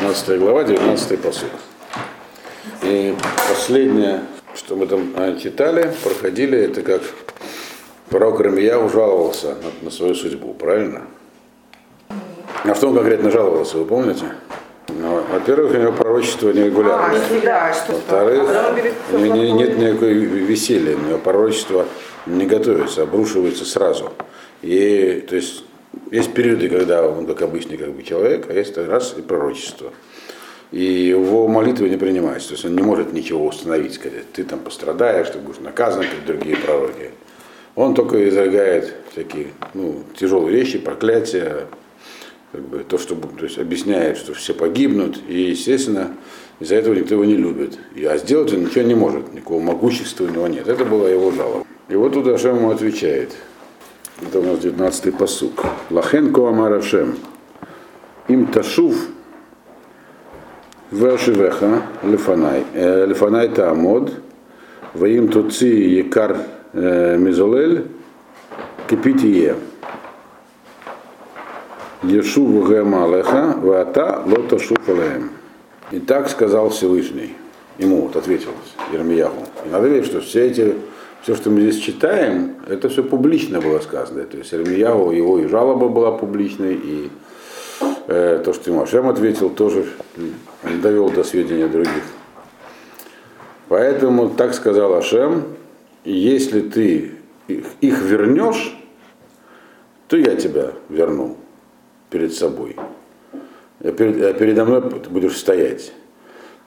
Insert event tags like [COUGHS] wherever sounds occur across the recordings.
16 глава, 19 посуд. И последнее, что мы там а, читали, проходили, это как пророк Рамия ужаловался на, на свою судьбу, правильно? На что он конкретно жаловался, вы помните? Ну, во-первых, у него пророчество нерегулярное. А, да, что Во-вторых, у него не- нет никакой веселья, у него пророчество не готовится, обрушивается сразу. И, то есть, есть периоды, когда он как обычный как бы, человек, а есть раз и пророчество. И его молитвы не принимаются, то есть он не может ничего установить, сказать, ты там пострадаешь, ты будешь наказан, как другие пророки. Он только изрыгает всякие ну, тяжелые вещи, проклятия, как бы, то, что то есть, объясняет, что все погибнут, и, естественно, из-за этого никто его не любит. И, а сделать он ничего не может, никакого могущества у него нет. Это была его жалоба. И вот тут Ашем ему отвечает. Это у нас 19-й посук. Лахен коамар Ашем. Им ташув Вашивеха лефанай. Э, таамод. Ваим туци якар э, мизолель. Кипитие. Ешуву Гемалеха, Вата Лота Шуфалеем. И так сказал Всевышний. Ему вот ответил Ермияху. И надо верить, что все эти, все, что мы здесь читаем, это все публично было сказано. То есть Ермияху, его и жалоба была публичной, и э, то, что ему Ашем ответил, тоже довел до сведения других. Поэтому так сказал Ашем, если ты их, их вернешь, то я тебя верну перед собой. Перед- а передо мной будешь стоять.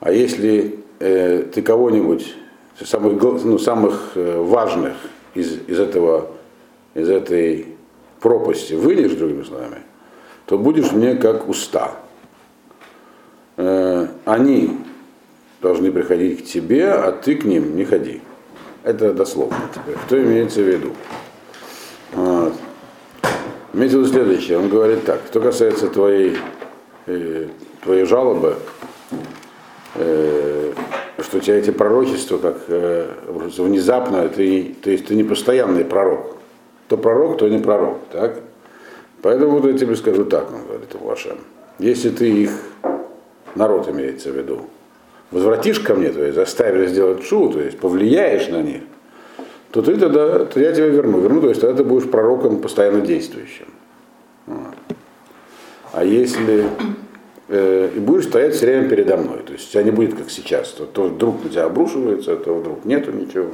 А если э, ты кого-нибудь, самых, ну, самых э, важных из, из, этого, из этой пропасти вынешь, другими словами, то будешь мне как уста. Э, они должны приходить к тебе, а ты к ним не ходи. Это дословно теперь. Что имеется в виду? Вот. Имеется в виду следующее. Он говорит так. Что касается твоей, э, твоей жалобы, э, что у тебя эти пророчества, как э, внезапно, ты, то есть ты не постоянный пророк. То пророк, то не пророк. Так? Поэтому вот я тебе скажу так, он говорит, Вашем. Если ты их, народ имеется в виду, возвратишь ко мне, то есть заставишь сделать шу, то есть повлияешь на них, то ты тогда, то я тебя верну. Верну, то есть тогда ты будешь пророком постоянно действующим. Вот. А если э, и будешь стоять все время передо мной, то есть у тебя не будет как сейчас, то, то вдруг на тебя обрушивается, то вдруг нету ничего.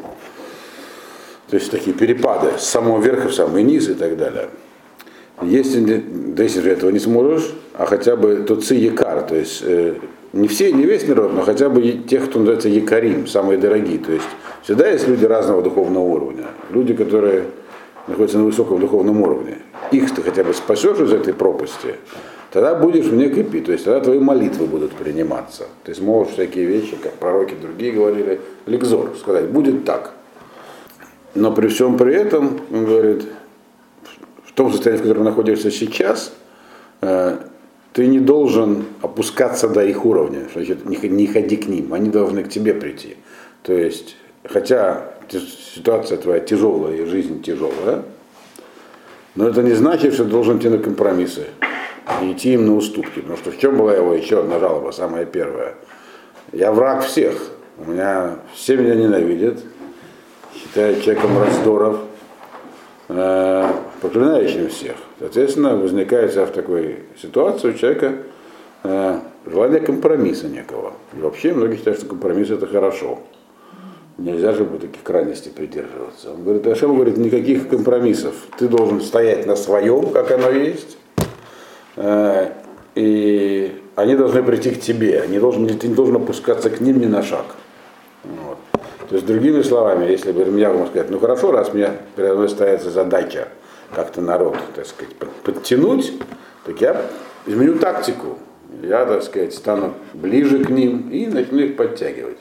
То есть такие перепады с самого верха в самый низ и так далее. Если, да если же этого не сможешь, а хотя бы тот ци якар, то есть э, не все, не весь народ, но хотя бы тех, кто называется якарим, самые дорогие. То есть всегда есть люди разного духовного уровня. Люди, которые находятся на высоком духовном уровне. Их ты хотя бы спасешь из этой пропасти, тогда будешь в некой пи, то есть тогда твои молитвы будут приниматься. Ты сможешь всякие вещи, как пророки другие говорили, ликзор, сказать, будет так. Но при всем при этом, он говорит, в том состоянии, в котором находишься сейчас, э, ты не должен опускаться до их уровня, значит, не, ходи к ним, они должны к тебе прийти. То есть, хотя ситуация твоя тяжелая и жизнь тяжелая, но это не значит, что должен идти на компромиссы и идти им на уступки. Потому что в чем была его еще одна жалоба, самая первая. Я враг всех. У меня все меня ненавидят, считают человеком раздоров, э, проклинающим всех. Соответственно, возникает в такой ситуации у человека э, желание компромисса некого. И вообще многие считают, что компромисс это хорошо. Нельзя же вот таких крайностей придерживаться. Он говорит, Ашем говорит, никаких компромиссов. Ты должен стоять на своем, как оно есть. Э, И они должны прийти к тебе. Они должны, ты не должен опускаться к ним ни на шаг. Вот. То есть, другими словами, если бы я мог сказать, ну хорошо, раз мне передо мной ставится задача как-то народ, так сказать, под- подтянуть, так я изменю тактику. Я, так сказать, стану ближе к ним и начну их подтягивать.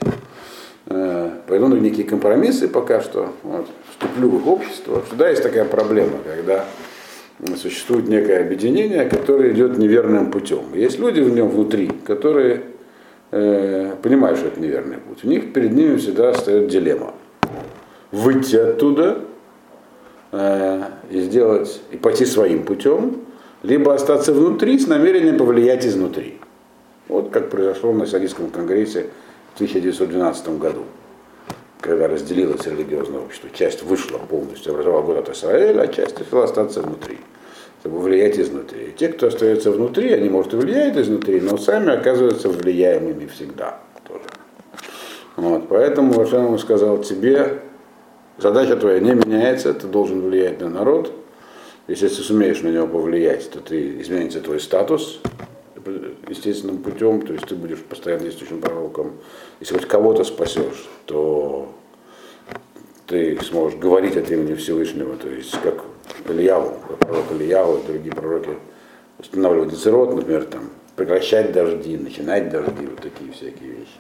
Э, Пойду некие компромиссы пока что, вот, вступлю в их общество. Всегда есть такая проблема, когда существует некое объединение, которое идет неверным путем. Есть люди в нем внутри, которые э, понимают, что это неверный путь. У них перед ними всегда стоит дилемма. Выйти оттуда э, и сделать, и пойти своим путем, либо остаться внутри с намерением повлиять изнутри. Вот как произошло на Сионистском конгрессе в 1912 году, когда разделилось религиозное общество. Часть вышла полностью, образовала город Израиль, а часть решила остаться внутри, чтобы влиять изнутри. И те, кто остается внутри, они, может, и влияют изнутри, но сами оказываются влияемыми всегда тоже. Вот, поэтому Вашем сказал тебе, задача твоя не меняется, ты должен влиять на народ. Если ты сумеешь на него повлиять, то ты изменится твой статус естественным путем, то есть ты будешь постоянно действующим пророком. Если хоть кого-то спасешь, то ты сможешь говорить от имени Всевышнего, то есть как Ильяву, пророк Ильяву и другие пророки устанавливать децерот, например, там, прекращать дожди, начинать дожди, вот такие всякие вещи.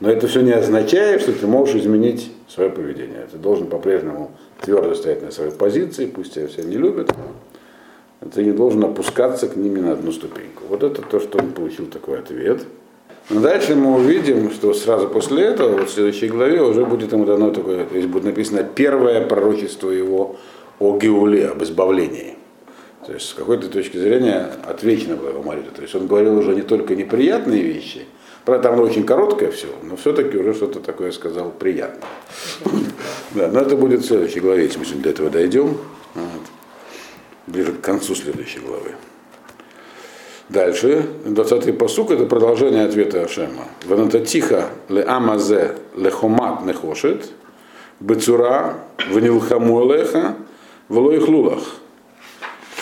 Но это все не означает, что ты можешь изменить свое поведение. Ты должен по-прежнему твердо стоять на своей позиции, пусть тебя все не любят. Ты не должен опускаться к ними на одну ступеньку. Вот это то, что он получил такой ответ. Но дальше мы увидим, что сразу после этого, вот в следующей главе, уже будет ему дано такое, то есть будет написано первое пророчество его о Геуле, об избавлении. То есть с какой-то точки зрения отвечено было его молитва. То есть он говорил уже не только неприятные вещи, Правда, там очень короткое все, но все-таки уже что-то такое сказал приятное. [LAUGHS] Да, но это будет в следующей главе, если мы до этого дойдем. Ближе к концу следующей главы. Дальше, 20-й посук, это продолжение ответа Ашема. тихо ле амазе ле хомат не хошет, бецура внилхаму леха, влоих лулах.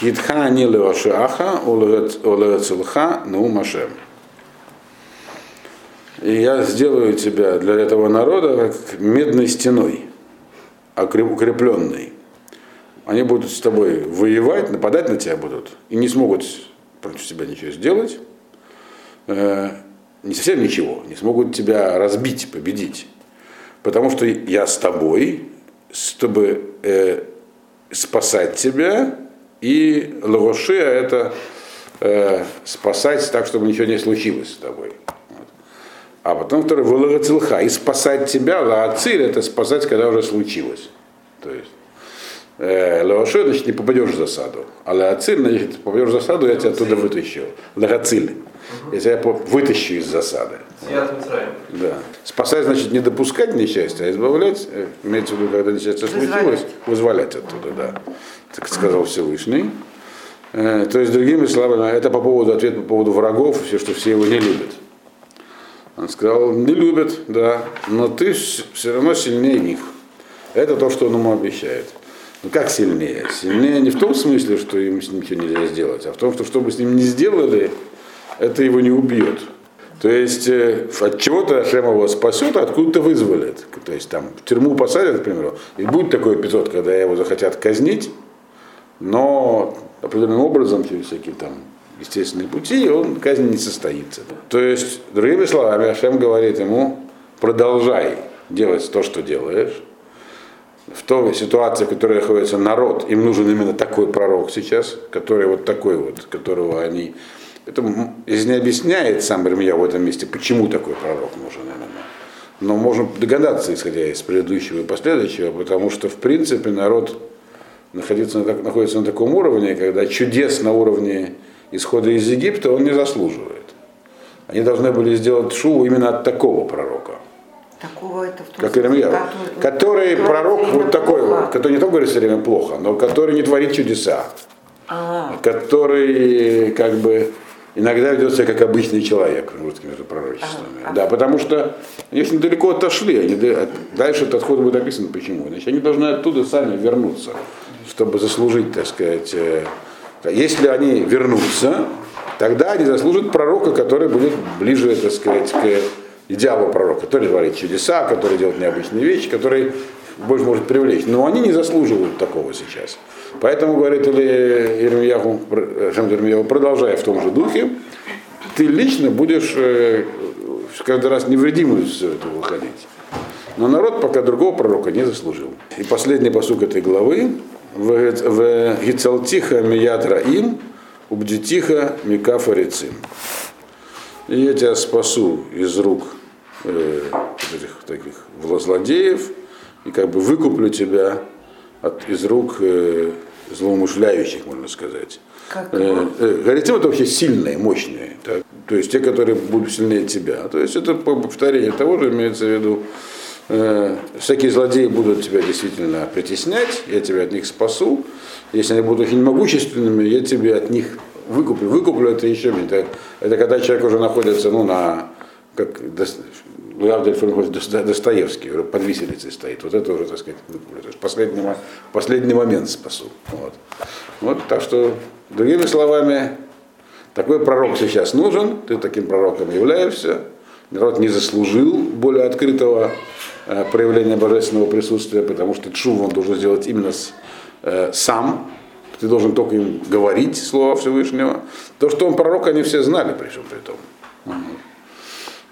Китха не левашаха, олевецелха, наум Ашем и я сделаю тебя для этого народа как медной стеной, укрепленной. Они будут с тобой воевать, нападать на тебя будут, и не смогут против тебя ничего сделать, э, не совсем ничего, не смогут тебя разбить, победить. Потому что я с тобой, чтобы э, спасать тебя, и лавошия это э, спасать так, чтобы ничего не случилось с тобой. А потом второй вылогацилха. И спасать тебя, лаациль, это спасать, когда уже случилось. То есть Леоши, значит, не попадешь в засаду. А лаациль, значит, попадешь в засаду, я тебя оттуда вытащу. Лагациль. Я тебя вытащу из засады. Да. Спасать, значит, не допускать несчастья, а избавлять, имеется в виду, когда несчастье случилось, вызволять оттуда, да. Так сказал Всевышний. Э, то есть, другими словами, это по поводу ответа по поводу врагов, все, что все его не любят. Он сказал, не любят, да, но ты все равно сильнее них. Это то, что он ему обещает. Ну как сильнее? Сильнее не в том смысле, что им с ним ничего нельзя сделать, а в том, что что бы с ним не сделали, это его не убьет. То есть э, от чего-то Ашем его спасет, а откуда-то вызволит. То есть там в тюрьму посадят, к примеру, и будет такой эпизод, когда его захотят казнить, но определенным образом, через всякие там естественные пути, он казнь не состоится. То есть, другими словами, Ашем говорит ему, продолжай делать то, что делаешь. В той ситуации, в которой находится народ, им нужен именно такой пророк сейчас, который вот такой вот, которого они... Это здесь не объясняет сам Ирмия в этом месте, почему такой пророк нужен именно. Но можно догадаться, исходя из предыдущего и последующего, потому что, в принципе, народ находится на, находится на таком уровне, когда чудес на уровне исхода из Египта он не заслуживает. Они должны были сделать шуву именно от такого пророка. Такого это в том как Иеремьяу. Который, который пророк вот такой, плохо. который не только говорит все время плохо, но который не творит чудеса. А-а-а. Который как бы иногда ведет себя как обычный человек русскими пророчествами. Ага. Да, потому что если далеко отошли, они, дальше этот отход будет описан почему. Значит, они должны оттуда сами вернуться, чтобы заслужить, так сказать, э, если они вернутся, тогда они заслужат пророка, который будет ближе, так сказать, к идеалу пророка, который творит чудеса, который делает необычные вещи, который больше может привлечь. Но они не заслуживают такого сейчас. Поэтому, говорит Ирмияху, Ирмияху, продолжая в том же духе, ты лично будешь э, каждый раз невредимым из все это выходить. Но народ пока другого пророка не заслужил. И последний посук этой главы, в Гицалтиха Мият Раим, Убдитиха Микафа Рецим. И я тебя спасу из рук э, этих таких злодеев и как бы выкуплю тебя от, из рук э, злоумышляющих, можно сказать. Как? Э, э, Горитим это вообще сильные, мощные. Так? то есть те, которые будут сильнее тебя. То есть это повторение того же имеется в виду, э, всякие злодеи будут тебя действительно притеснять, я тебя от них спасу. Если они будут очень могущественными, я тебе от них выкуплю. Выкуплю это еще. Это, это когда человек уже находится ну, на как Лавдель Достоевский, под виселицей стоит. Вот это уже, так сказать, есть последний, последний момент спасу. Вот. вот. Так что, другими словами, такой пророк сейчас нужен, ты таким пророком являешься. Народ не заслужил более открытого э, проявления божественного присутствия, потому что Чув он должен сделать именно с, э, сам, ты должен только им говорить слова Всевышнего. То, что он пророк, они все знали, причем при том.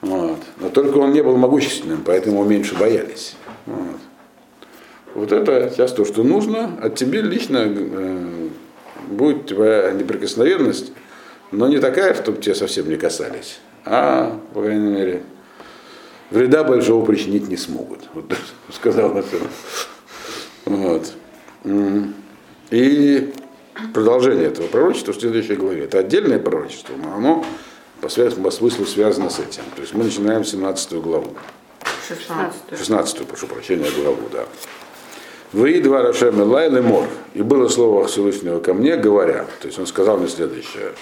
Вот. Но только он не был могущественным, поэтому меньше боялись. Вот. вот это сейчас то, что нужно. От тебе лично э, будет твоя неприкосновенность, но не такая, чтобы тебя совсем не касались, а, по крайней мере, вреда большого причинить не смогут. [LAUGHS] Вот сказал например. Вот. И продолжение этого пророчества в следующей главе. Это отдельное пророчество, но оно по, смыслу связано с этим. То есть мы начинаем 17 главу. 16. 16, прошу прощения, главу, да. Вы два Рашем Элай Лемор. И было слово Всевышнего ко мне, говоря. То есть он сказал мне следующее.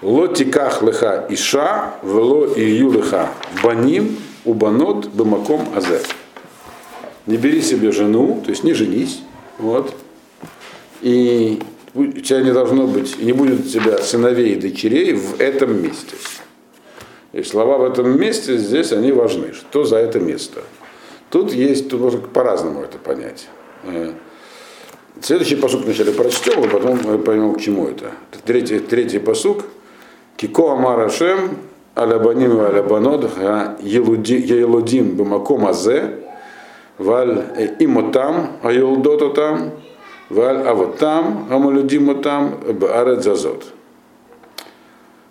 Лотиках леха иша, вело и юлеха баним, убанот, бамаком азе. Не бери себе жену, то есть не женись, вот, и у тебя не должно быть, не будет у тебя сыновей и дочерей в этом месте. И слова в этом месте здесь, они важны. Что за это место? Тут есть, тут можно по-разному это понять. Э, следующий посук вначале прочтем, а потом мы поймем, к чему это. Третий, третий посук. Кико Амар Ашем, Алябаним и Алябанод, Елудим Бамаком Азе, Валь Имотам, Аюлдототам, Валь а вот там, амалюдима там, баарет зазот.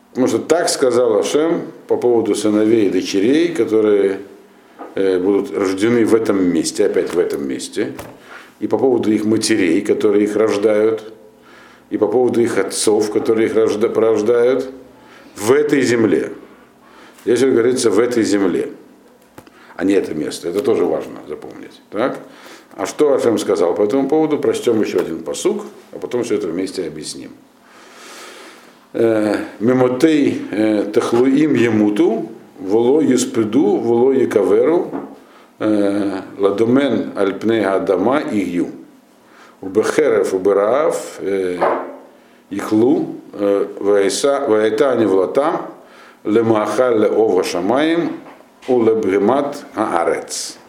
Потому что так сказал Ашем по поводу сыновей и дочерей, которые э, будут рождены в этом месте, опять в этом месте, и по поводу их матерей, которые их рождают, и по поводу их отцов, которые их рожда, порождают, в этой земле. Здесь говорится в этой земле, а не это место. Это тоже важно запомнить. Так? А что Ашем сказал по этому поводу, прочтем еще один посук, а потом все это вместе объясним. Э, Мемотей э, тахлуим емуту, воло юспиду, воло якаверу, э, ладомен альпне адама игью. Убехерев убераав ихлу, ваэта они влата, лемахал леова шамаем, улебгемат аарец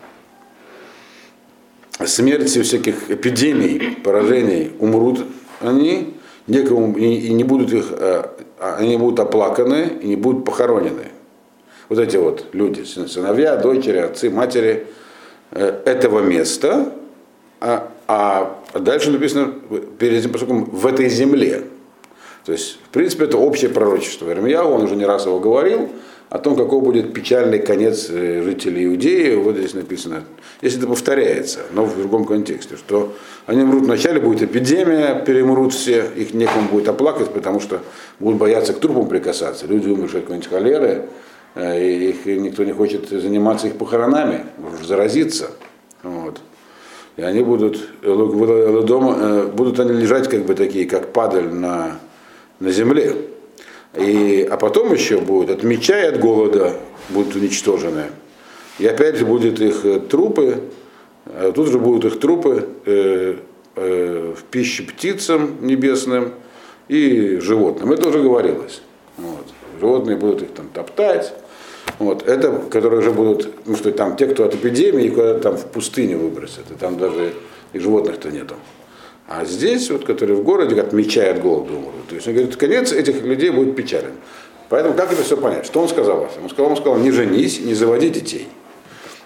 смерти всяких эпидемий, поражений умрут они, некому, и, не будут их, э, а, они будут оплаканы и не будут похоронены. Вот эти вот люди, сыновья, дочери, отцы, матери э, этого места, а, а дальше написано перед этим поскольку в этой земле. То есть, в принципе, это общее пророчество. Ирмия, он уже не раз его говорил, о том, какой будет печальный конец э, жителей Иудеи, вот здесь написано, если это повторяется, но в другом контексте, что они умрут вначале, будет эпидемия, перемрут все, их некому будет оплакать, потому что будут бояться к трупам прикасаться. Люди умершие от какой-нибудь холеры, э, и их никто не хочет заниматься их похоронами, заразиться. Вот. И они будут, э, будут они лежать как бы такие, как падаль на, на земле. И, а потом еще будет от меча и от голода будут уничтожены. И опять же будут их э, трупы, а тут же будут их трупы э, э, в пище птицам небесным и животным. Это уже говорилось. Вот. Животные будут их там топтать. Вот. Это, которые уже будут, ну что там те, кто от эпидемии, куда-то там в пустыне выбросят. И там даже и животных-то нету. А здесь, вот, которые в городе, от меча и от голода умрут. То есть он говорит, конец этих людей будет печален. Поэтому как это все понять? Что он сказал? Он сказал, он сказал, не женись, не заводи детей.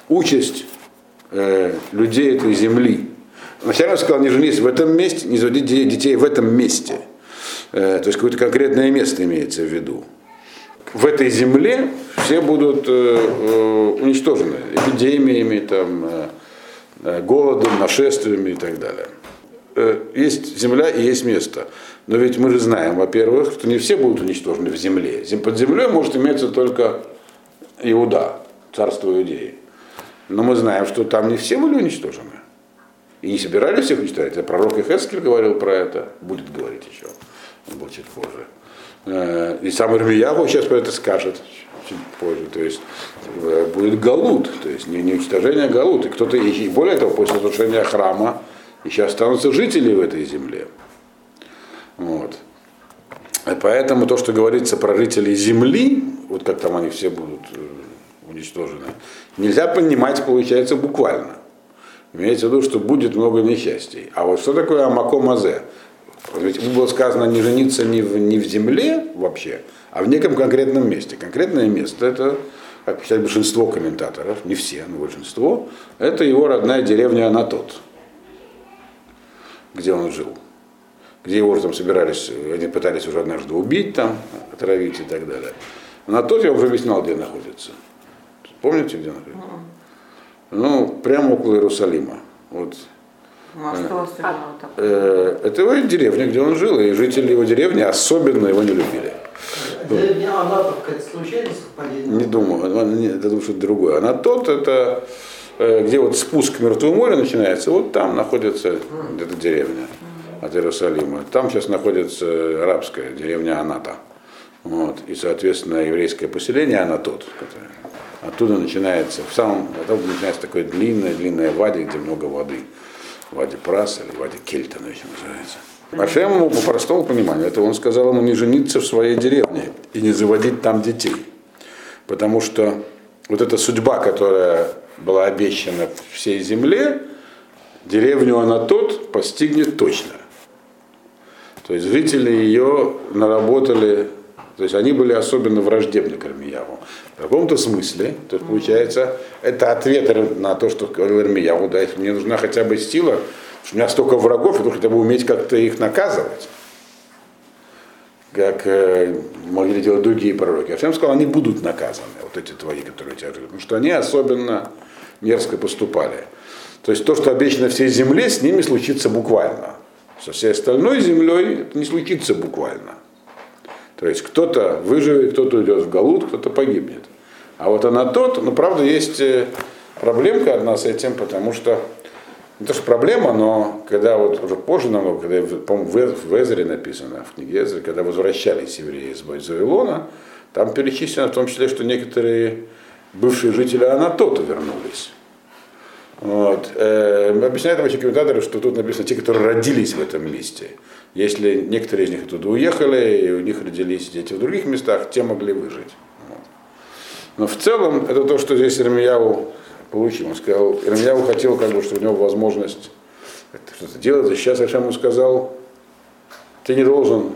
Участь э, людей этой земли. Вначале он сказал, не женись в этом месте, не заводи детей в этом месте. Э, то есть какое-то конкретное место имеется в виду. В этой земле все будут э, э, уничтожены эпидемиями, там, э, э голодом, нашествиями и так далее. Э, есть земля и есть место. Но ведь мы же знаем, во-первых, что не все будут уничтожены в земле. Под землей может иметься только Иуда, царство Иудеи. Но мы знаем, что там не все были уничтожены. И не собирались всех уничтожать. А пророк Ихескель говорил про это, будет говорить еще, он был чуть позже. Э, и сам Ирмиягу сейчас про это скажет чуть позже. То есть э, будет галут, то есть не, не уничтожение, а галут. И кто-то, и более того, после разрушения храма еще останутся жители в этой земле. Вот. И поэтому то, что говорится про жителей земли, вот как там они все будут э, уничтожены, нельзя понимать, получается, буквально. Имеется в виду, что будет много несчастий. А вот что такое Амакомазе? Ведь было сказано не жениться не в, не в земле вообще, а в неком конкретном месте. Конкретное место это, как писали большинство комментаторов, не все, но большинство, это его родная деревня Анатот, где он жил. Где его уже там собирались, они пытались уже однажды убить там, отравить и так далее. Анатот я уже объяснял, где находится. Помните, где находится? Ну, прямо около Иерусалима. Вот. Ну, а что э, это его деревня, где он жил, и жители его деревни особенно его не любили. Деревня Анатов, какая-то случайно совпадение? Не думаю, я думаю, что это другое. Она тот, это э, где вот спуск к Мертвому морю начинается, вот там находится эта деревня от Иерусалима. Там сейчас находится арабская деревня Аната. Вот. И, соответственно, еврейское поселение Анатот, которое Оттуда начинается, в самом, оттуда начинается такое длинное, длинное вади, где много воды. Вади Прас или Вади Кельтон еще называется. Ашем ему по простому пониманию, это он сказал ему не жениться в своей деревне и не заводить там детей. Потому что вот эта судьба, которая была обещана всей земле, деревню она тот постигнет точно. То есть жители ее наработали то есть они были особенно враждебны к Ирмияву. В каком-то смысле, то есть, получается, это ответ на то, что говорил Ирмияву, да, если мне нужна хотя бы сила, что у меня столько врагов, я хотя бы уметь как-то их наказывать. Как э, могли делать другие пророки. А Ашем сказал, они будут наказаны, вот эти твои, которые тебя живут. Потому что они особенно мерзко поступали. То есть то, что обещано всей земле, с ними случится буквально. Со всей остальной землей это не случится буквально. То есть кто-то выживет, кто-то уйдет в Галут, кто-то погибнет. А вот она тот, ну правда есть э, проблемка одна с этим, потому что не то, что проблема, но когда вот уже позже намного, когда, по-моему, в Эзере написано, в книге Эзере, когда возвращались евреи из Вавилона, там перечислено в том числе, что некоторые бывшие жители Анатота вернулись. Вот. Э, объясняют вообще комментаторы, что тут написано те, которые родились в этом месте. Если некоторые из них оттуда уехали, и у них родились дети в других местах, те могли выжить. Вот. Но в целом это то, что здесь Ирмияву получил. Он сказал, Ирмияву хотел, как бы, чтобы у него возможность что-то делать, а сейчас Ашем ему сказал, ты не должен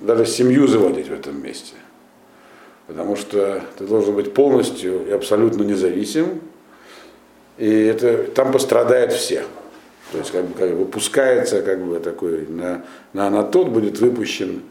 даже семью заводить в этом месте. Потому что ты должен быть полностью и абсолютно независим. И это, там пострадают все. То есть как бы, как выпускается как бы такой на, на анатот будет выпущен,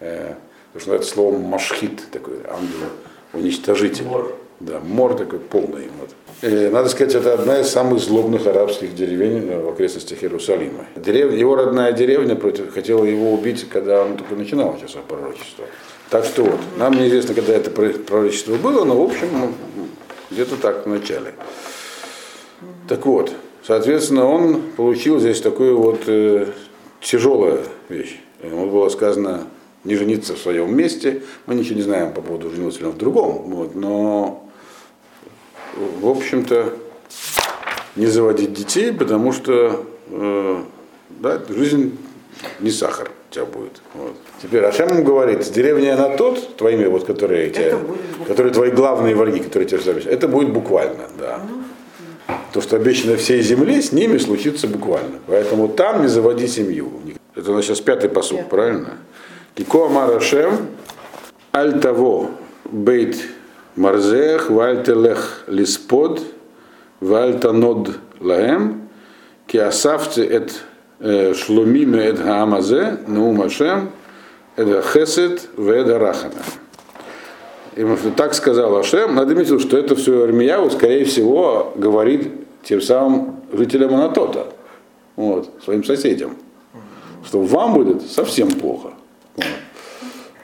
э, потому что это слово машхит, такой ангел уничтожитель. Мор. Да, мор такой полный. Вот. И, надо сказать, это одна из самых злобных арабских деревень в окрестностях Иерусалима. Дерев... Его родная деревня против... хотела его убить, когда он только начинал сейчас пророчество. Так что вот, нам неизвестно, когда это пророчество было, но в общем, где-то так в начале. Так вот, Соответственно, он получил здесь такую вот э, тяжелую вещь. Ему было сказано не жениться в своем месте. Мы ничего не знаем по поводу женился ли он в другом. Вот, но, в общем-то, не заводить детей, потому что э, да, жизнь не сахар у тебя будет. Вот. Теперь Ашем говорит, с деревни она тот, твоими вот, которые, тебя, которые твои главные враги, которые тебя записали, это будет буквально, да. Ну, то, что обещано всей земле, с ними случится буквально. Поэтому там не заводи семью. Это у нас сейчас пятый посуд, yeah. правильно? Кико Амарашем, аль того бейт марзех, вальтелех лиспод, вальтанод лаем, ки асавце эт э, шломиме эт хаамазе, наум Ашем, эт хесед, вэд рахана. И так сказал Ашем, надо иметь в виду, что это все Армияу, скорее всего, говорит тем самым жителям Анатота. вот, своим соседям, что вам будет совсем плохо. Вот.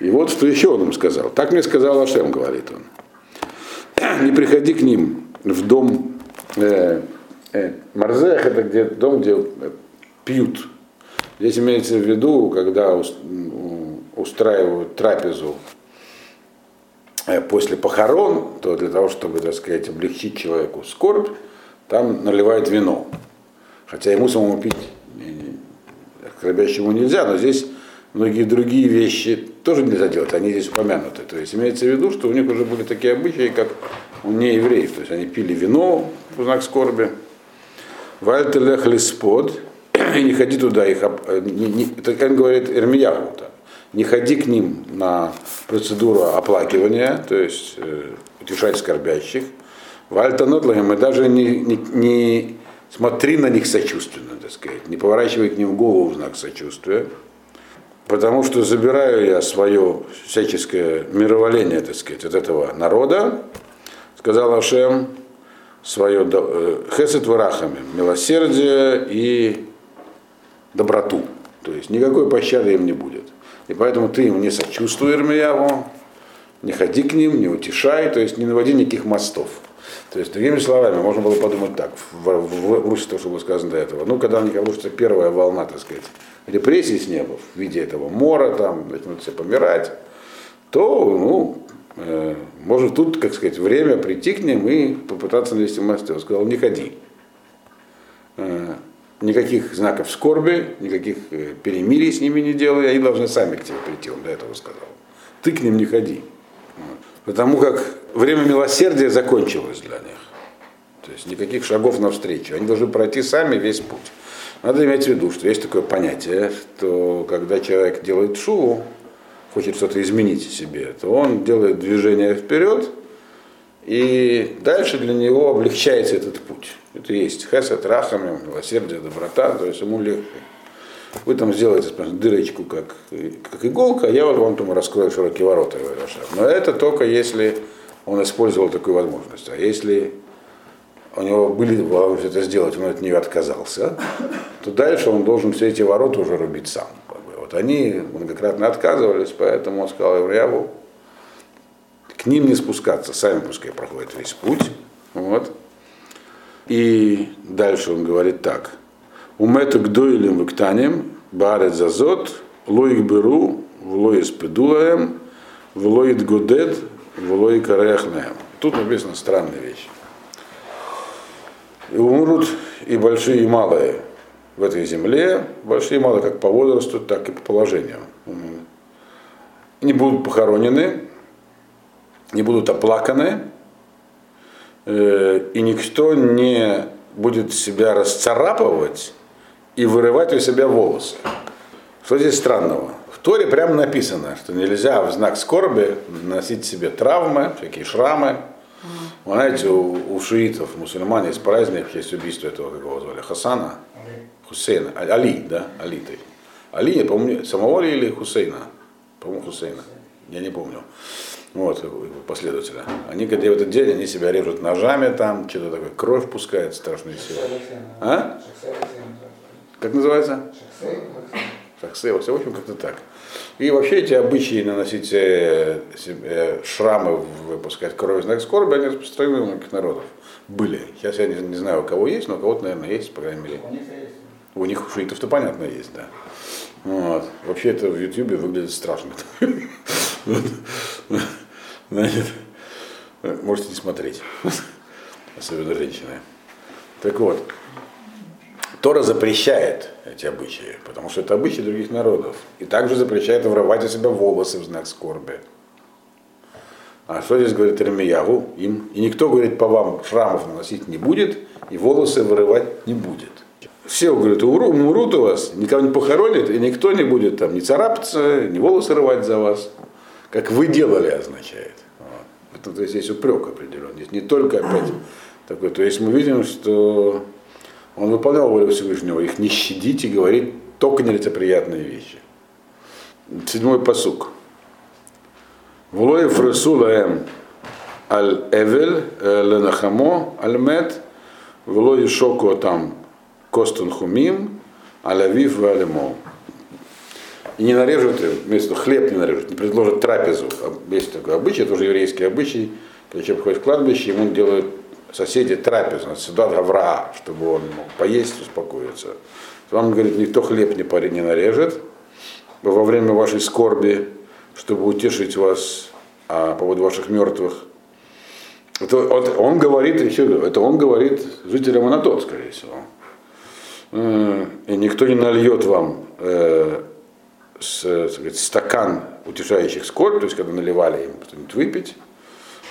И вот что еще он им сказал. Так мне сказал Ашем, говорит он. [CLEARS THROAT] Не приходи к ним в дом э, э, Марзех, это где, дом, где э, пьют. Здесь имеется в виду, когда устраивают трапезу э, после похорон, то для того, чтобы, так сказать, облегчить человеку скорбь, там наливают вино. Хотя ему самому пить скорбящему нельзя, но здесь многие другие вещи тоже нельзя делать, они здесь упомянуты. То есть имеется в виду, что у них уже были такие обычаи, как у неевреев. То есть они пили вино в знак скорби. Вальтелех лиспод, и не ходи туда, их, не, не, это, как говорит Эрмиягу, не ходи к ним на процедуру оплакивания, то есть э, утешать скорбящих. Вальтанотлагам, и даже не, не, не смотри на них сочувственно, так сказать, не поворачивай к ним голову в знак сочувствия, потому что забираю я свое всяческое мироволение, так сказать, от этого народа, сказал Ашем, свое э, хесед варахами, милосердие и доброту. То есть никакой пощады им не будет. И поэтому ты им не сочувствуй, Ирмияву, не ходи к ним, не утешай, то есть не наводи никаких мостов. То есть, другими словами, можно было подумать так, в, в, в Руси то, что было сказано до этого. Ну, когда у них обрушится первая волна, так сказать, репрессий с неба в виде этого мора, там, начнут все помирать, то, ну, э, может тут, как сказать, время прийти к ним и попытаться навести мосты. Он сказал, не ходи. Э, никаких знаков скорби, никаких э, перемирий с ними не делай, они должны сами к тебе прийти, он до этого сказал. Ты к ним не ходи. Потому как время милосердия закончилось для них. То есть никаких шагов навстречу. Они должны пройти сами весь путь. Надо иметь в виду, что есть такое понятие, что когда человек делает шуву, хочет что-то изменить в себе, то он делает движение вперед, и дальше для него облегчается этот путь. Это есть хесед, рахами, милосердие, доброта, то есть ему легче. Вы там сделаете дырочку, как, как иголка, а я вот вам там раскрою широкие ворота. Но это только если он использовал такую возможность. А если у него были возможности это сделать, он от нее отказался, то дальше он должен все эти ворота уже рубить сам. Вот они многократно отказывались, поэтому он сказал Евреяву, к ним не спускаться, сами пускай проходят весь путь. Вот. И дальше он говорит так. Умета гдоилем вектанем, барет зазот, лоик беру, влоис педулаем, влоит годет, влоик карехнаем. Тут написано странная вещь. И умрут и большие, и малые в этой земле, большие и малые как по возрасту, так и по положению. Не будут похоронены, не будут оплаканы, и никто не будет себя расцарапывать и вырывать у себя волосы. Что здесь странного? В Торе прямо написано, что нельзя в знак скорби носить себе травмы, всякие шрамы. Вы знаете, у, у шиитов, мусульман есть праздник, есть убийство этого, как его звали, Хасана, Хусейна, а, Али, да, Али. -то. Али, я помню, самого Али или Хусейна? По-моему, Хусейна. Я не помню. Вот, последователя. Они, когда в этот день, они себя режут ножами там, что-то такое, кровь пускает страшную силу. А? Как называется? Шахсе, в общем, как-то так. И вообще эти обычаи наносить э, себе шрамы, выпускать кровь знак скорби, они распространены у многих народов. Были. Сейчас я не, не знаю, у кого есть, но у кого-то, наверное, есть, по крайней мере. У них у шиитов-то понятно есть, да. Вот. Вообще это в Ютубе выглядит страшно. [LAUGHS] Значит, можете не смотреть. Особенно женщины. Так вот, Тора запрещает эти обычаи, потому что это обычаи других народов. И также запрещает врывать у себя волосы в знак скорби. А что здесь говорит Ирмиягу? Им, и никто, говорит, по вам шрамов наносить не будет, и волосы вырывать не будет. Все, говорят, умрут у вас, никого не похоронят, и никто не будет там ни царапаться, ни волосы рвать за вас. Как вы делали, означает. То есть есть упрек определенный. Здесь не только опять такой. То есть мы видим, что он выполнял волю Всевышнего, их не щадить и говорить только нелицеприятные вещи. Седьмой посук. Влоев Расулаем аль Эвель Ленахамо аль Мет Влои Шоку там Костун Хумим алявив и алимо. И не нарежут, вместо хлеб не нарежут, не предложат трапезу. Есть такой обычай, это уже еврейский обычай, когда человек приходит в кладбище, ему делают соседи трапезу, сюда Гавра, чтобы он мог поесть, успокоиться. Он говорит, никто хлеб не, парень не нарежет во время вашей скорби, чтобы утешить вас а, по поводу ваших мертвых. Это, вот, он говорит, еще это он говорит жителям Анатот, скорее всего. Э, и никто не нальет вам э, с, сказать, стакан утешающих скорбь, то есть когда наливали им что-нибудь выпить,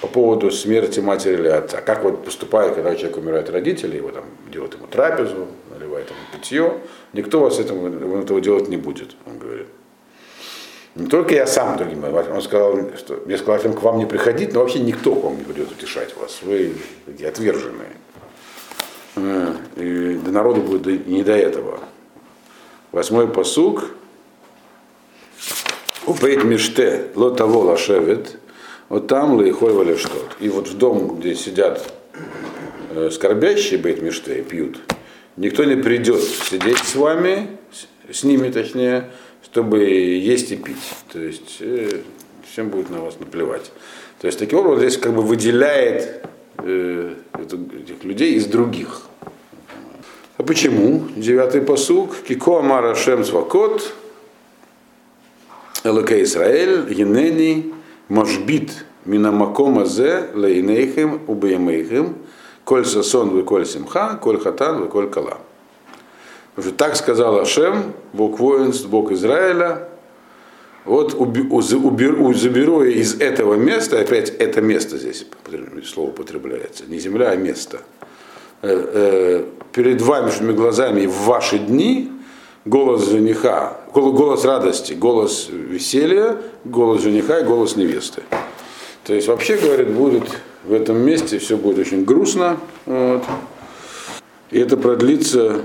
по поводу смерти матери или отца. Как вот поступает, когда человек умирает родители, его там делают ему трапезу, наливает ему питье, никто вас этого, этого делать не будет, он говорит. Не только я сам другим, он сказал, что мне сказал, к вам не приходить, но вообще никто к вам не придет утешать вас. Вы такие отверженные. Э, и до народу будет не до этого. Восьмой посук. Убейт миште лотаво лашевет. Вот там лейхой что И вот в дом, где сидят э, скорбящие бейт миште и пьют, никто не придет сидеть с вами, с ними точнее, чтобы есть и пить. То есть э, всем будет на вас наплевать. То есть таким образом здесь как бы выделяет э, этих людей из других. А почему? Девятый посук. Кико Амара Шем Свакот, Элоке Исраэль, Енени, Можбит, Минамакома Зе, Лейнейхем, Убеймейхем, Коль Сасон, вы Коль Симха, Коль Хатан, вы Коль Кала. Так сказал Ашем, Бог воинств, Бог Израиля, вот уберу, заберу из этого места, опять это место здесь слово употребляется, не земля, а место. Э, э, перед вами, глазами в ваши дни голос жениха, голос радости, голос веселья, голос жениха и голос невесты. То есть вообще, говорит, будет в этом месте все будет очень грустно. Вот. И это продлится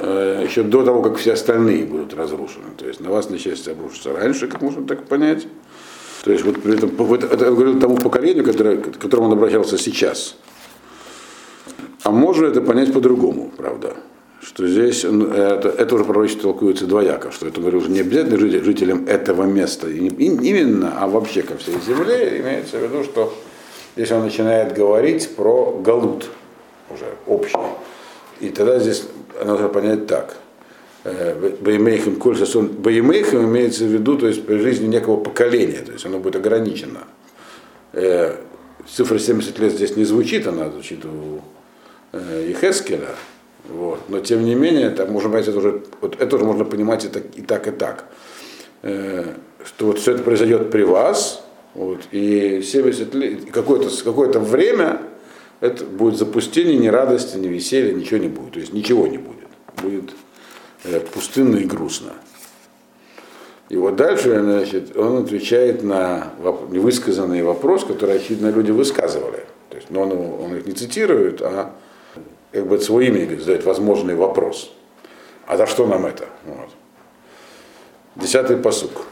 Э, еще до того, как все остальные будут разрушены. То есть на вас несчастье обрушится раньше, как можно так понять. То есть вот при этом, это я говорил тому поколению, которое, к которому он обращался сейчас. А можно это понять по-другому, правда. Что здесь это, это уже пророчество толкуется двояко, что это говорю уже не обязательно жителям этого места, именно, а вообще ко всей земле, имеется в виду, что здесь он начинает говорить про галут уже общий. И тогда здесь надо понять так. Э, Боемейхем Кольсасон. Боемейхем имеется в виду, то есть при жизни некого поколения, то есть оно будет ограничено. Э, цифра 70 лет здесь не звучит, она звучит у э, Ехескеля. Вот. Но тем не менее, так можно понять, это уже, вот это уже можно понимать и так, и так, и так. Что вот все это произойдет при вас, вот, и 70 лет, какое-то какое время это будет запустение, ни радости, ни веселья, ничего не будет. То есть ничего не будет. Будет э, пустынно и грустно. И вот дальше значит, он отвечает на невысказанный вопрос, который, очевидно, люди высказывали. То есть, но он, он их не цитирует, а как бы от имя задает возможный вопрос. А за что нам это? Вот. Десятый посук.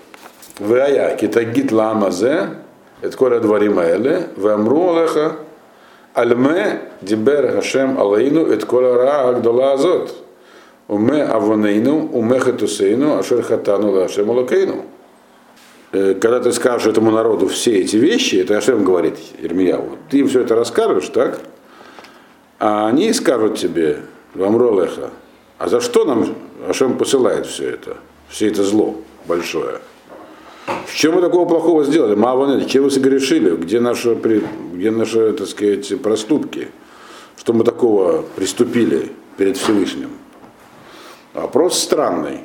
Вая китагит ламазе, это коля дворима эле, вамру алеха, Альме дибер Хашем Алейну эт кола Агдола Азот. Уме Авонейну, уме Хатусейну, Ашер Хатану Лашем Алакейну. Когда ты скажешь этому народу все эти вещи, это Ашем говорит Ермияу, ты им все это расскажешь, так? А они скажут тебе, Вамролеха, а за что нам Ашем посылает все это, все это зло большое? В чем мы такого плохого сделали? Маванет, чем вы согрешили? Где наши, где наши, так сказать, проступки? Что мы такого приступили перед Всевышним? Вопрос странный.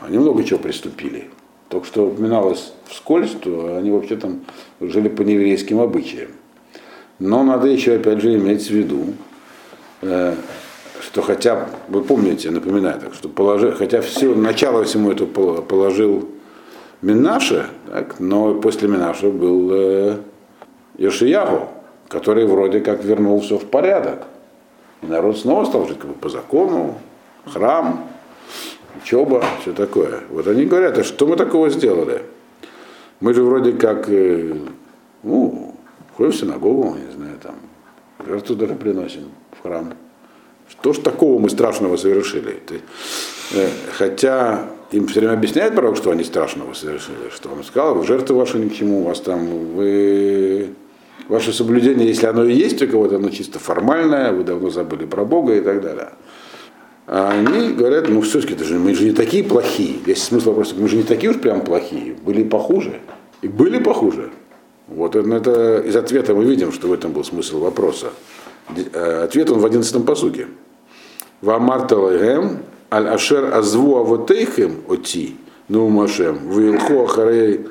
Они много чего приступили. Только что упоминалось вскользь, что они вообще там жили по нееврейским обычаям. Но надо еще, опять же, иметь в виду, что хотя, вы помните, напоминаю, так, что положи, хотя все, начало всему это положил Минаше, так, но после Минаша был э, Йошиягу, который вроде как вернул все в порядок. И народ снова стал жить как бы по закону, храм, учеба, все такое. Вот они говорят, а что мы такого сделали? Мы же вроде как, э, ну, ходим в синагогу, не знаю, там, жертву даже приносим в храм. Что ж такого мы страшного совершили? Э, хотя им все время объясняет пророк, что они страшного совершили, что он сказал, жертвы ваши ни к чему, у вас там, вы, ваше соблюдение, если оно и есть у кого-то, оно чисто формальное, вы давно забыли про Бога и так далее. А они говорят, ну все-таки же, мы же не такие плохие. Весь смысл вопроса, мы же не такие уж прям плохие, были похуже. И были похуже. Вот это, это из ответа мы видим, что в этом был смысл вопроса. Э, ответ он в 11 посуке. Вамарталайгем аль ашер азву авотейхем оти, ну машем, вилху ахарей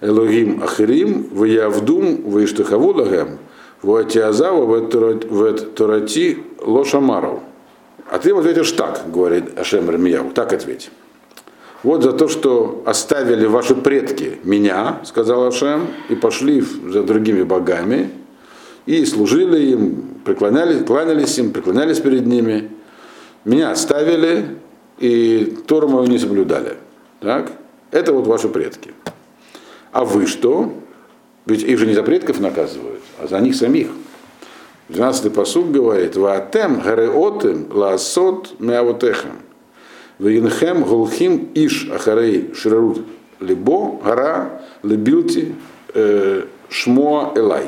элогим ахирим, ваявдум, ваиштахаву лагем, ваатиазава вет торати лошамаров. А ты им ответишь так, говорит Ашем Рамияу, так ответь. Вот за то, что оставили ваши предки меня, сказал Ашем, и пошли за другими богами, и служили им, преклонялись, кланялись им, преклонялись перед ними. Меня оставили, и Тору мою не соблюдали. Так? Это вот ваши предки. А вы что? Ведь их же не за предков наказывают, а за них самих. 12-й посуд говорит, «Ваатем гареотем лаасот меавотехем, ваинхем голхим иш ахарей ширарут либо гара лебилти э, шмо элай».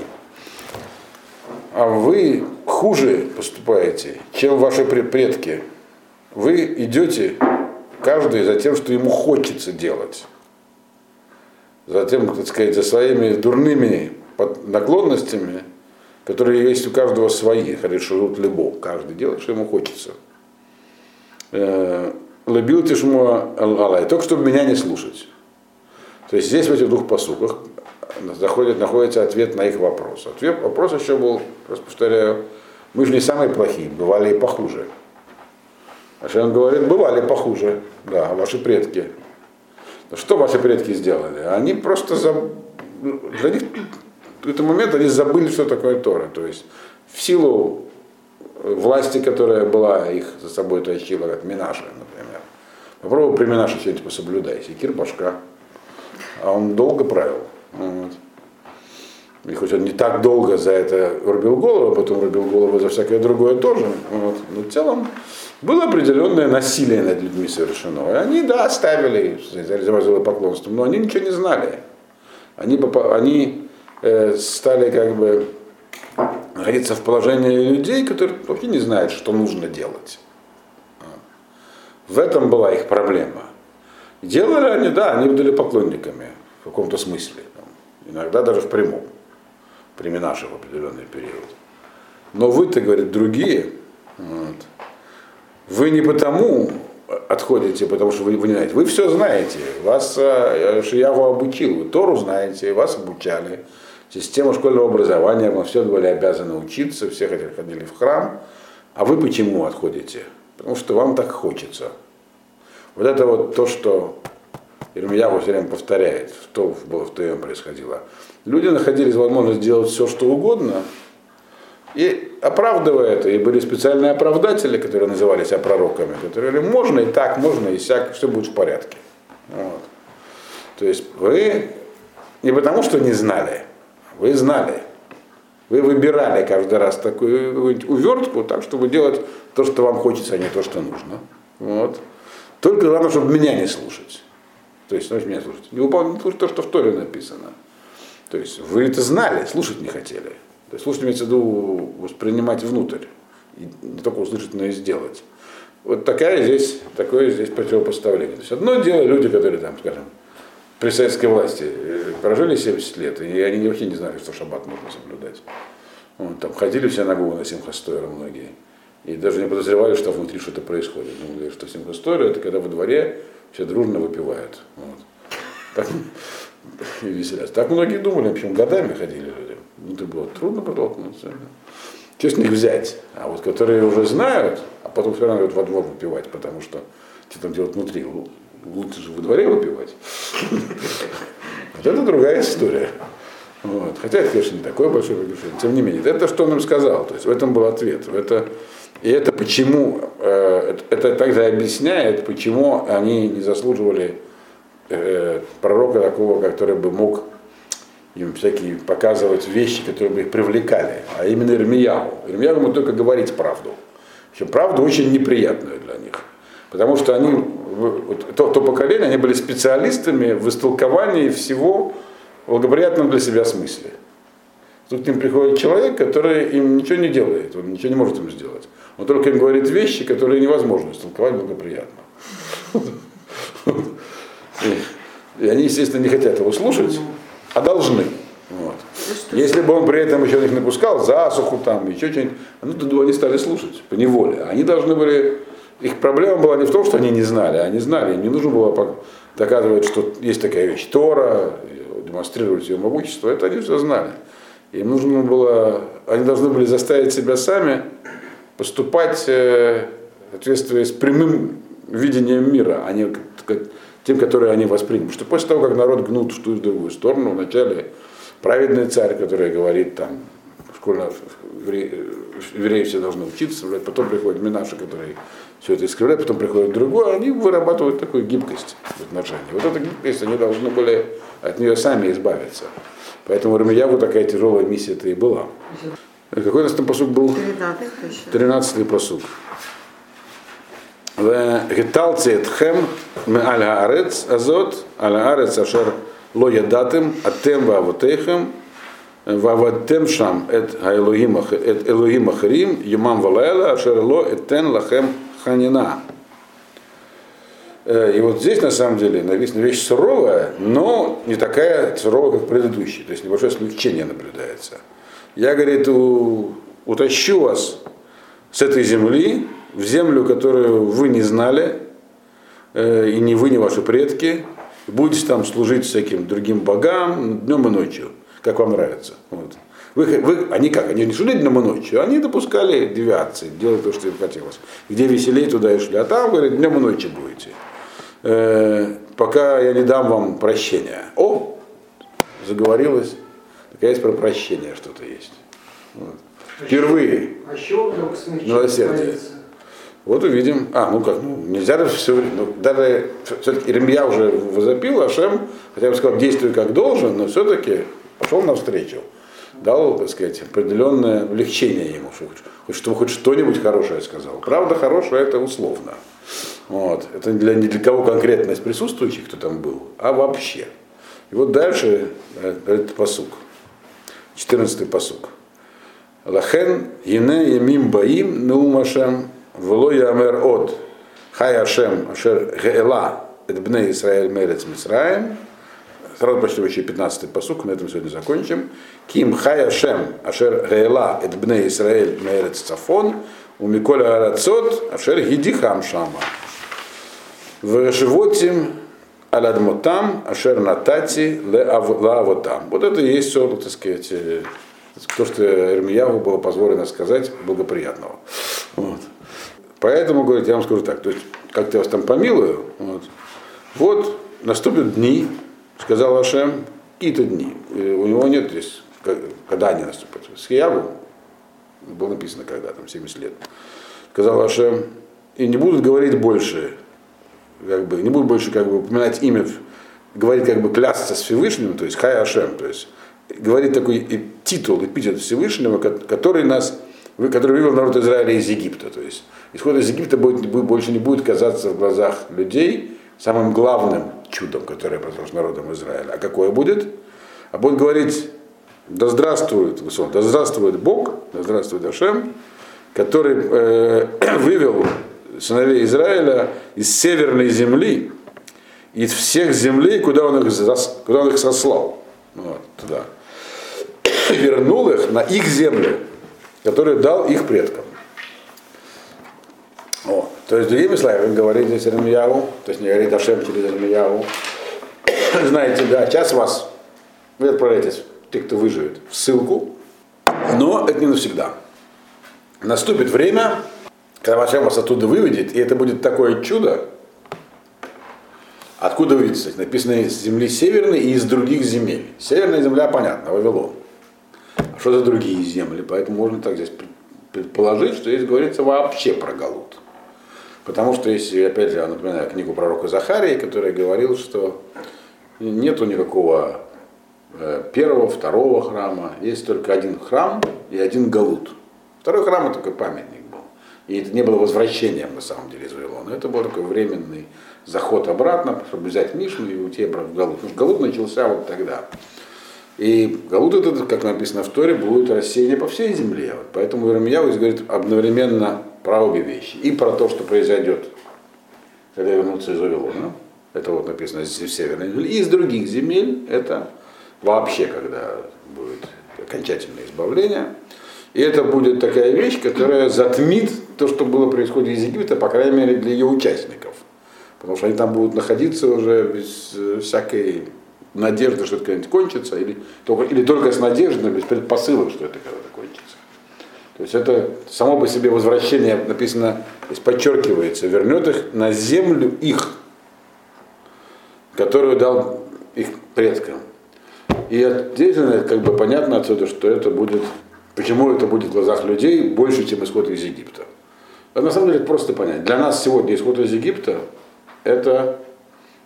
А вы хуже поступаете, чем ваши предки. Вы идете каждый за тем, что ему хочется делать. За тем, так сказать, за своими дурными наклонностями – которые есть у каждого свои, решут либо, каждый делает, что ему хочется. Э, Любил тишму алай, только чтобы меня не слушать. То есть здесь в этих двух посуках заходит, находится ответ на их вопрос. Ответ, вопрос еще был, просто повторяю, мы же не самые плохие, бывали и похуже. А он говорит, бывали похуже, да, ваши предки. Что ваши предки сделали? Они просто за... для них в этот момент они забыли, что такое Тора. То есть в силу власти, которая была, их за собой тащила, как Минаша, например. Попробуй при Минаше что-нибудь пособлюдай. Секир башка. А он долго правил. Вот. И хоть он не так долго за это рубил голову, а потом рубил голову за всякое другое тоже. Вот. Но в целом было определенное насилие над людьми совершено. И они, да, ставили за поклонство, но они ничего не знали. Они, они Э, стали как бы находиться в положении людей, которые вообще не знают, что нужно делать. В этом была их проблема. Делали они, да, они были поклонниками в каком-то смысле. Иногда даже в прямом, при Минаше в определенный период. Но вы-то, говорит, другие. Вот. Вы не потому отходите, потому что вы, вы не знаете. Вы все знаете. Вас э, Шиягу обучил, вы Тору знаете, вас обучали система школьного образования, мы все были обязаны учиться, все ходили в храм. А вы почему отходите? Потому что вам так хочется. Вот это вот то, что Ирмияху все время повторяет, что было в ТМ происходило. Люди находились возможность делать все, что угодно, и оправдывая это, и были специальные оправдатели, которые назывались пророками, которые говорили, можно и так, можно и сяк, все будет в порядке. Вот. То есть вы не потому, что не знали, вы знали. Вы выбирали каждый раз такую увертку, так, чтобы делать то, что вам хочется, а не то, что нужно. Вот. Только главное, чтобы меня не слушать. То есть, значит, меня слушать. Не выполнять то, что в Торе написано. То есть вы это знали, слушать не хотели. То есть слушать имеется в виду воспринимать внутрь. И не только услышать, но и сделать. Вот такая здесь, такое здесь противопоставление. То есть одно дело люди, которые там, скажем, при советской власти э, прожили 70 лет, и они вообще не знали, что шаббат можно соблюдать. Вот, там ходили все на голову на Симхастойра многие. И даже не подозревали, что внутри что-то происходит. Думали, что Симхастойра это когда во дворе все дружно выпивают. Вот. Так, и веселятся. Так многие думали, в общем, годами ходили люди. Ну, это было трудно протолкнуться. Честно их взять. А вот которые уже знают, а потом все равно идут во двор выпивать, потому что что там делать внутри лучше же во дворе выпивать. Вот это другая история. Вот. Хотя это, конечно, не такое большое погрешение. Тем не менее, это что он им сказал. То есть в этом был ответ. Это, и это почему, э, это также объясняет, почему они не заслуживали э, пророка такого, который бы мог им всякие показывать вещи, которые бы их привлекали, а именно Ирмияу. Ирмияу ему только говорить правду. Общем, правда очень неприятную для них. Потому что они, то, то поколение, они были специалистами в истолковании всего в благоприятном для себя смысле. Тут к ним приходит человек, который им ничего не делает, он ничего не может им сделать. Он только им говорит вещи, которые невозможно истолковать благоприятно. И они, естественно, не хотят его слушать, а должны. Вот. Если бы он при этом еще их напускал, засуху там, еще что-нибудь, ну, они стали слушать по неволе. Они должны были, их проблема была не в том, что они не знали, они знали, им не нужно было доказывать, что есть такая вещь Тора, демонстрировать ее могущество, это они все знали. Им нужно было, они должны были заставить себя сами поступать э, в соответствии с прямым видением мира, а не тем, которые они восприняли. Что после того, как народ гнул в ту и другую сторону, вначале праведный царь, который говорит там, школьно евреи все должны учиться, потом приходит Минаша, который все это искривляет, потом приходит другой, они вырабатывают такую гибкость в отношении. Вот эта гибкость, они должны были от нее сами избавиться. Поэтому Рамияву такая тяжелая миссия это и была. Какой у нас там посук был? 13-й посук. Гиталци этхем ме аль аарец азот, аль аарец ашер ло ядатым, атем вавотейхем, ваватем шам эт элогим ахрим, юмам валаэла, ашер ло этен лахем ханина. Э, и вот здесь, на самом деле, написана вещь суровая, но не такая суровая, как предыдущая. То есть небольшое смягчение наблюдается. Я, говорит, у, утащу вас с этой земли в землю, которую вы не знали, э, и не вы, не ваши предки, будете там служить всяким другим богам днем и ночью, как вам нравится. Вот. Вы, вы, они как? Они не шли днем и ночью, они допускали девиации, делали то, что им хотелось. Где веселее, туда и шли. А там, говорят, днем и ночью будете. Э, пока я не дам вам прощения. О, заговорилось. Есть про прощение что-то есть. Вот. Впервые. А Милосердие. Вот увидим. А, ну как, ну, нельзя же все время. Ну, даже все-таки Иремья уже возопил, Ашем, хотя бы сказал, действуй как должен, но все-таки пошел навстречу. Дал, так сказать, определенное облегчение ему, что, хоть, хоть что-нибудь хорошее сказал. Правда, хорошее это условно. Вот. Это для, не для кого конкретно из присутствующих, кто там был, а вообще. И вот дальше э, этот посук. 14 посук. Лахен ене емим баим неумашем Вло Ямер от Хай Ашем Ашер Геэла это Бне Исраэль Мерец Мисраем. Сразу прочтем 15 посук, на этом сегодня закончим. Ким Хай Ашем Ашер Геэла это Бне Исраэль Мерец Цафон. У Миколя Арацот Ашер Гидихам Шама. В животим Аладмотам Ашер Натати Лавотам. Вот это и есть все, так сказать, то, что Эрмияву было позволено сказать благоприятного. Вот. Поэтому, говорит, я вам скажу так, то есть, как я вас там помилую, вот, вот наступят дни, сказал Ашем, какие-то дни. И у него нет здесь, когда они наступят. С Хияву, было написано когда, там, 70 лет. Сказал Ашем, и не будут говорить больше, как бы, не будут больше как бы упоминать имя, говорить как бы клясться с Всевышним, то есть Хай Ашем, то есть говорить такой титул, эпитет Всевышнего, который нас, который вывел народ Израиля из Египта. То есть исход из Египта будет, будет, больше не будет казаться в глазах людей самым главным чудом, которое произошло с народом Израиля. А какое будет? А будет говорить, да здравствует Высот, да здравствует Бог, да здравствует Ашем, который э, [CLEARS THROAT] вывел сыновей Израиля из северной земли, из всех землей, куда он их, куда он их сослал. Вот, туда. Вернул их на их землю, которую дал их предкам. О, то есть, другими словами, говорит здесь Ирмияву, то есть не говорит Ашем через Ирмияву. [COUGHS] Знаете, да, сейчас вас, вы отправляетесь, те, кто выживет, в ссылку, но это не навсегда. Наступит время, когда Ашем вас оттуда выведет, и это будет такое чудо, Откуда выйти? Кстати, написано из земли северной и из других земель. Северная земля, понятно, Вавилон. А что за другие земли? Поэтому можно так здесь предположить, что здесь говорится вообще про Галут. Потому что если, опять же, я напоминаю книгу пророка Захарии, который говорил, что нету никакого э, первого, второго храма, есть только один храм и один галут. Второй храм это такой памятник. И это не было возвращением, на самом деле, из Вавилона. Это был такой временный заход обратно, чтобы взять Мишну и уйти обратно в Галут. Потому что Галут начался вот тогда. И Галут этот, как написано в Торе, будет рассеяние по всей земле. Вот поэтому здесь говорит одновременно про обе вещи. И про то, что произойдет, когда вернутся из Вавилона. Это вот написано здесь в Северной земле. И из других земель это вообще, когда будет окончательное избавление. И это будет такая вещь, которая затмит то, что было происходит из Египта, по крайней мере, для ее участников. Потому что они там будут находиться уже без всякой надежды, что это когда-нибудь кончится, или только, или только с надеждой, без предпосылок, что это когда-то кончится. То есть это само по себе возвращение, написано, подчеркивается, вернет их на землю их, которую дал их предкам. И действительно, как бы понятно отсюда, что это будет, почему это будет в глазах людей больше, чем исход из Египта. А на самом деле это просто понять. Для нас сегодня исход из Египта это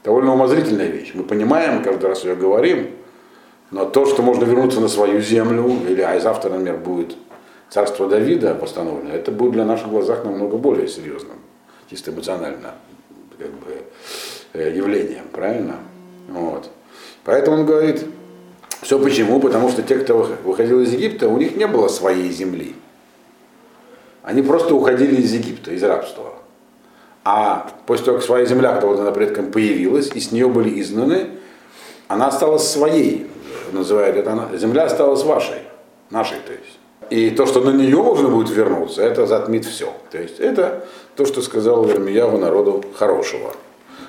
довольно умозрительная вещь. Мы понимаем, каждый раз ее говорим, но то, что можно вернуться на свою землю, или а завтра, например, будет царство Давида постановлено, это будет для наших глазах намного более серьезным, чисто эмоционально как бы, э, явлением, правильно? Вот. Поэтому он говорит, все почему? Потому что те, кто выходил из Египта, у них не было своей земли. Они просто уходили из Египта, из рабства. А после того, как своя земля, которая на предкам появилась, и с нее были изгнаны, она осталась своей, называют это она. Земля осталась вашей, нашей, то есть. И то, что на нее можно будет вернуться, это затмит все. То есть это то, что сказал Вермияву народу хорошего.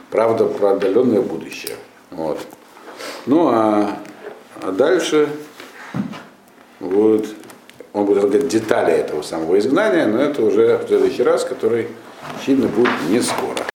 Правда про отдаленное будущее. Вот. Ну а, а дальше вот, он будет рассказать детали этого самого изгнания, но это уже в следующий раз, который очевидно будет не скоро.